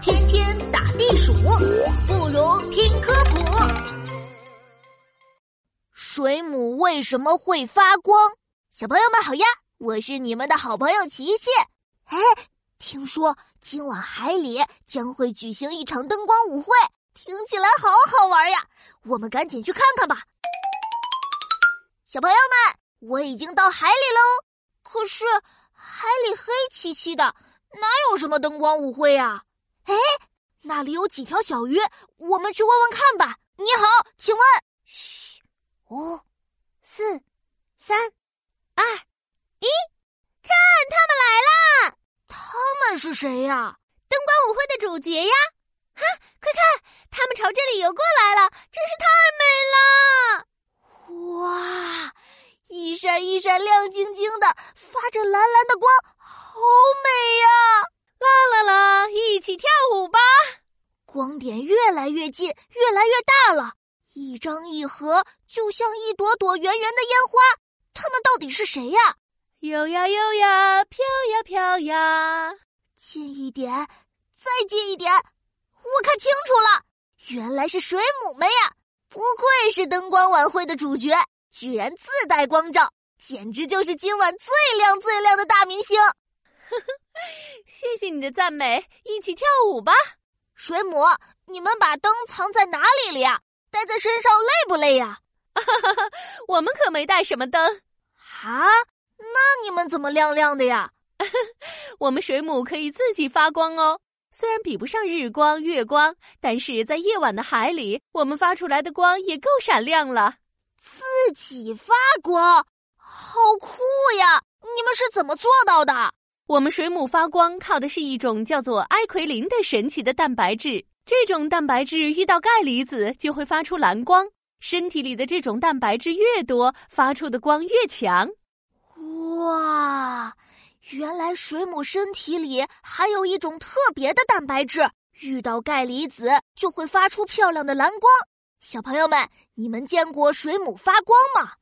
天天打地鼠，不如听科普。水母为什么会发光？小朋友们好呀，我是你们的好朋友琪琪。哎，听说今晚海里将会举行一场灯光舞会，听起来好好玩呀！我们赶紧去看看吧。小朋友们，我已经到海里喽，可是海里黑漆漆的。哪有什么灯光舞会呀？哎，那里有几条小鱼，我们去问问看吧。你好，请问？嘘，五、四、三、二、一，看，他们来啦！他们是谁呀？灯光舞会的主角呀！哈，快看，他们朝这里游过来了，真是太美了！哇，一闪一闪亮晶晶的，发着蓝蓝的光。好美起跳舞吧！光点越来越近，越来越大了，一张一合，就像一朵朵圆圆的烟花。他们到底是谁呀？游呀游呀，飘呀飘呀，近一点，再近一点，我看清楚了，原来是水母们呀！不愧是灯光晚会的主角，居然自带光照，简直就是今晚最亮最亮的大明星。呵呵，谢谢你的赞美，一起跳舞吧。水母，你们把灯藏在哪里了呀？带在身上累不累呀？哈哈，我们可没带什么灯。啊，那你们怎么亮亮的呀？我们水母可以自己发光哦。虽然比不上日光、月光，但是在夜晚的海里，我们发出来的光也够闪亮了。自己发光，好酷呀！你们是怎么做到的？我们水母发光靠的是一种叫做埃奎林的神奇的蛋白质。这种蛋白质遇到钙离子就会发出蓝光。身体里的这种蛋白质越多，发出的光越强。哇，原来水母身体里还有一种特别的蛋白质，遇到钙离子就会发出漂亮的蓝光。小朋友们，你们见过水母发光吗？